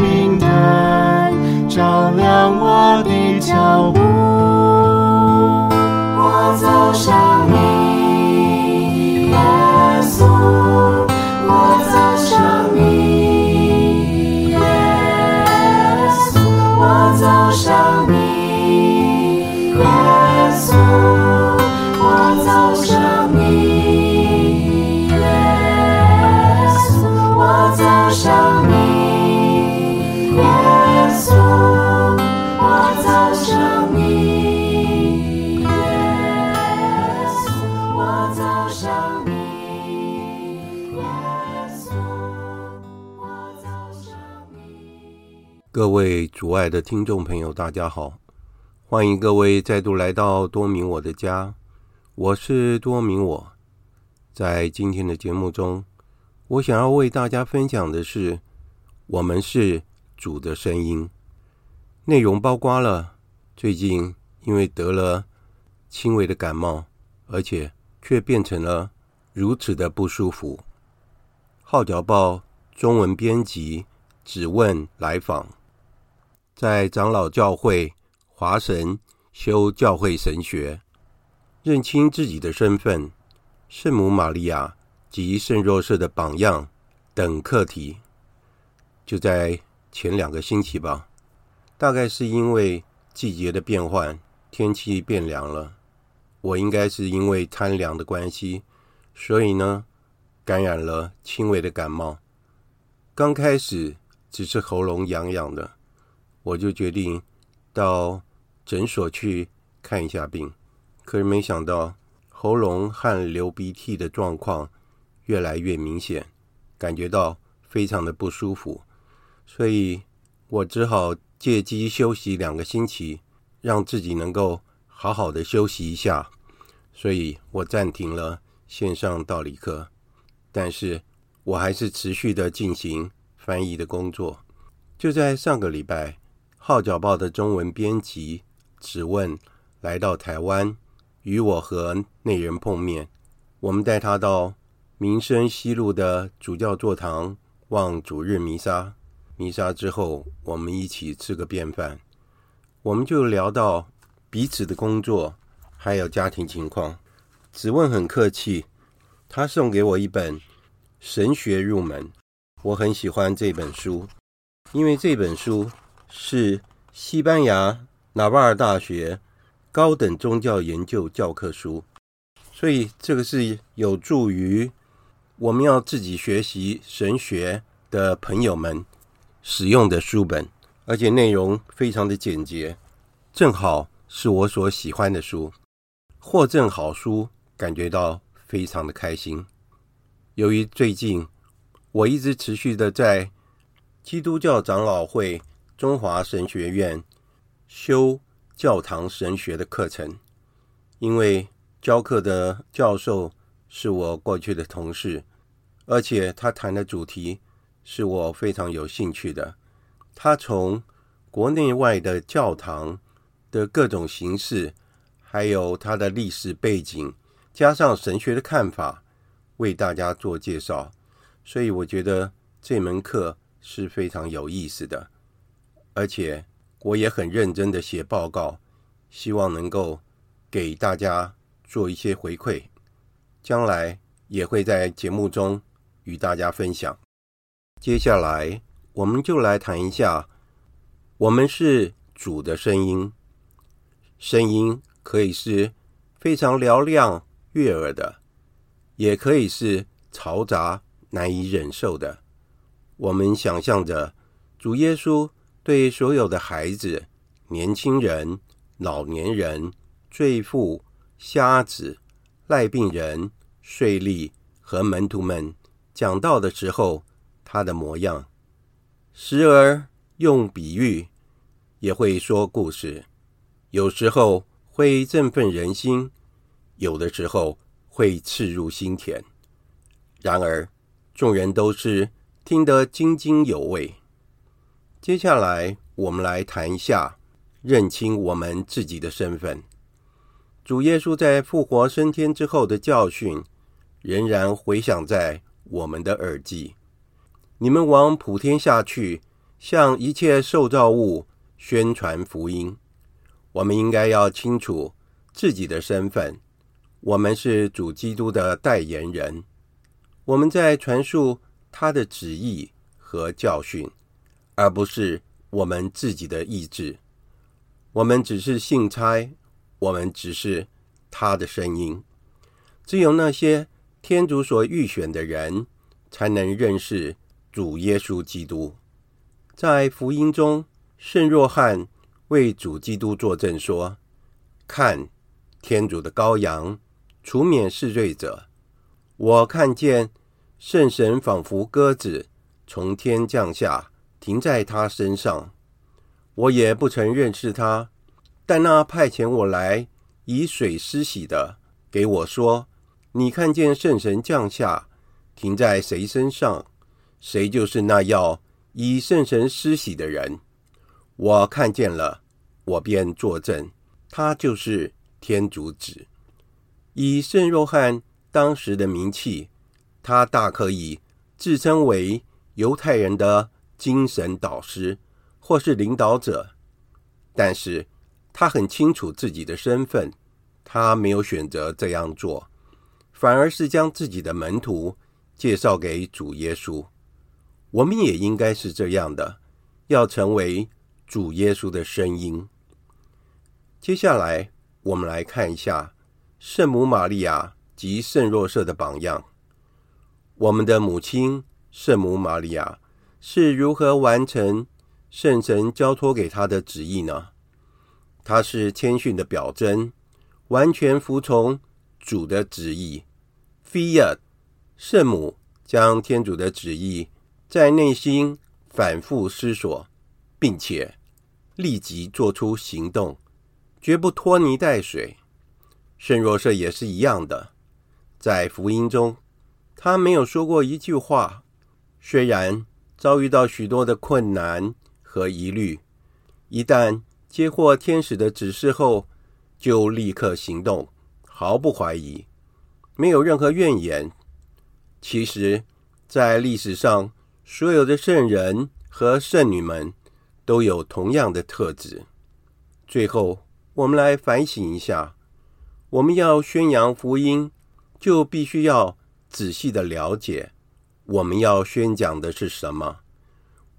明灯，照亮我的脚步。我走向你。主爱的听众朋友，大家好，欢迎各位再度来到多明我的家，我是多明我。在今天的节目中，我想要为大家分享的是，我们是主的声音。内容包括了最近因为得了轻微的感冒，而且却变成了如此的不舒服。号角报中文编辑只问来访。在长老教会华神修教会神学，认清自己的身份，圣母玛利亚及圣若瑟的榜样等课题，就在前两个星期吧。大概是因为季节的变换，天气变凉了，我应该是因为贪凉的关系，所以呢，感染了轻微的感冒。刚开始只是喉咙痒痒的。我就决定到诊所去看一下病，可是没想到喉咙和流鼻涕的状况越来越明显，感觉到非常的不舒服，所以我只好借机休息两个星期，让自己能够好好的休息一下。所以我暂停了线上道理课，但是我还是持续的进行翻译的工作。就在上个礼拜。号角报的中文编辑只问来到台湾，与我和内人碰面。我们带他到民生西路的主教座堂望主日弥撒。弥撒之后，我们一起吃个便饭。我们就聊到彼此的工作，还有家庭情况。只问很客气，他送给我一本《神学入门》，我很喜欢这本书，因为这本书。是西班牙纳瓦尔大学高等宗教研究教科书，所以这个是有助于我们要自己学习神学的朋友们使用的书本，而且内容非常的简洁，正好是我所喜欢的书。获赠好书，感觉到非常的开心。由于最近我一直持续的在基督教长老会。中华神学院修教堂神学的课程，因为教课的教授是我过去的同事，而且他谈的主题是我非常有兴趣的。他从国内外的教堂的各种形式，还有他的历史背景，加上神学的看法，为大家做介绍。所以我觉得这门课是非常有意思的。而且我也很认真的写报告，希望能够给大家做一些回馈，将来也会在节目中与大家分享。接下来我们就来谈一下，我们是主的声音。声音可以是非常嘹亮悦耳的，也可以是嘈杂难以忍受的。我们想象着主耶稣对所有的孩子、年轻人、老年人、罪妇、瞎子、癞病人、税吏和门徒们讲道的时候，他的模样，时而用比喻，也会说故事，有时候会振奋人心，有的时候会刺入心田。然而，众人都是听得津津有味。接下来，我们来谈一下认清我们自己的身份。主耶稣在复活升天之后的教训，仍然回响在我们的耳际。你们往普天下去，向一切受造物。宣传福音，我们应该要清楚自己的身份。我们是主基督的代言人，我们在传述他的旨意和教训，而不是我们自己的意志。我们只是信差，我们只是他的声音。只有那些天主所预选的人，才能认识主耶稣基督。在福音中。圣若翰为主基督作证说：“看，天主的羔羊，除免世罪者。我看见圣神仿佛鸽子从天降下，停在他身上。我也不曾认识他，但那派遣我来以水施洗的，给我说：你看见圣神降下，停在谁身上，谁就是那要以圣神施洗的人。”我看见了，我便作证，他就是天主子。以圣若翰当时的名气，他大可以自称为犹太人的精神导师或是领导者，但是他很清楚自己的身份，他没有选择这样做，反而是将自己的门徒介绍给主耶稣。我们也应该是这样的，要成为。主耶稣的声音。接下来，我们来看一下圣母玛利亚及圣若瑟的榜样。我们的母亲圣母玛利亚是如何完成圣神交托给他的旨意呢？他是谦逊的表征，完全服从主的旨意。Fiat，圣母将天主的旨意在内心反复思索，并且。立即做出行动，绝不拖泥带水。圣若瑟也是一样的，在福音中，他没有说过一句话。虽然遭遇到许多的困难和疑虑，一旦接获天使的指示后，就立刻行动，毫不怀疑，没有任何怨言。其实，在历史上，所有的圣人和圣女们。都有同样的特质。最后，我们来反省一下：我们要宣扬福音，就必须要仔细的了解我们要宣讲的是什么。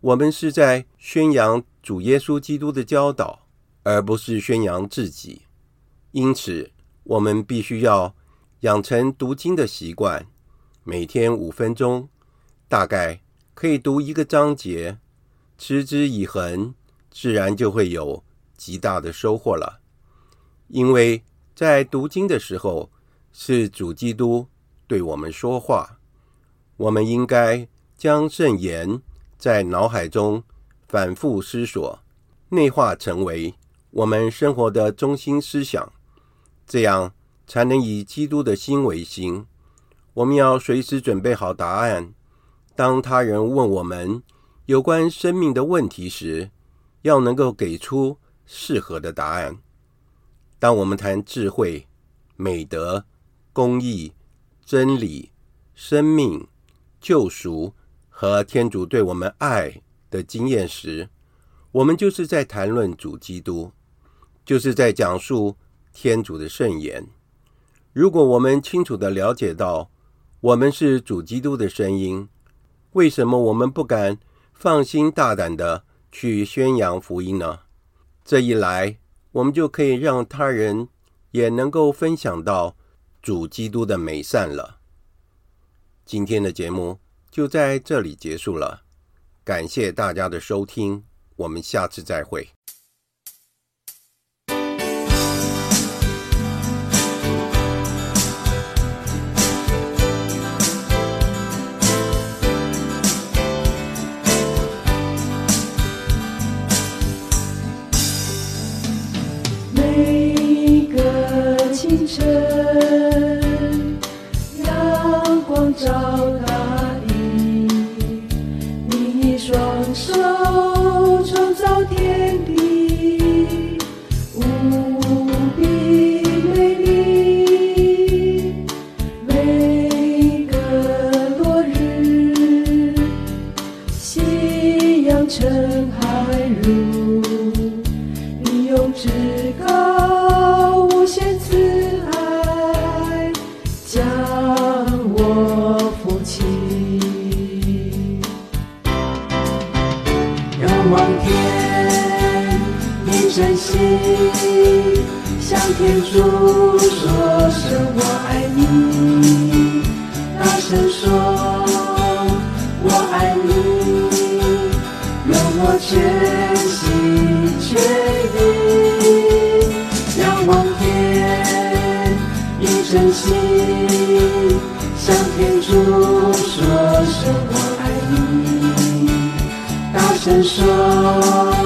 我们是在宣扬主耶稣基督的教导，而不是宣扬自己。因此，我们必须要养成读经的习惯，每天五分钟，大概可以读一个章节。持之以恒，自然就会有极大的收获了。因为在读经的时候，是主基督对我们说话，我们应该将圣言在脑海中反复思索，内化成为我们生活的中心思想，这样才能以基督的心为心。我们要随时准备好答案，当他人问我们。有关生命的问题时，要能够给出适合的答案。当我们谈智慧、美德、公义、真理、生命、救赎和天主对我们爱的经验时，我们就是在谈论主基督，就是在讲述天主的圣言。如果我们清楚地了解到我们是主基督的声音，为什么我们不敢放心大胆的去宣扬福音呢？这一来，我们就可以让他人也能够分享到主基督的美善了。今天的节目就在这里结束了，感谢大家的收听，我们下次再会。真心向天主说声我爱你，大声说我爱你，让我全心全意仰望天，以真心向天主说声我爱你，大声说。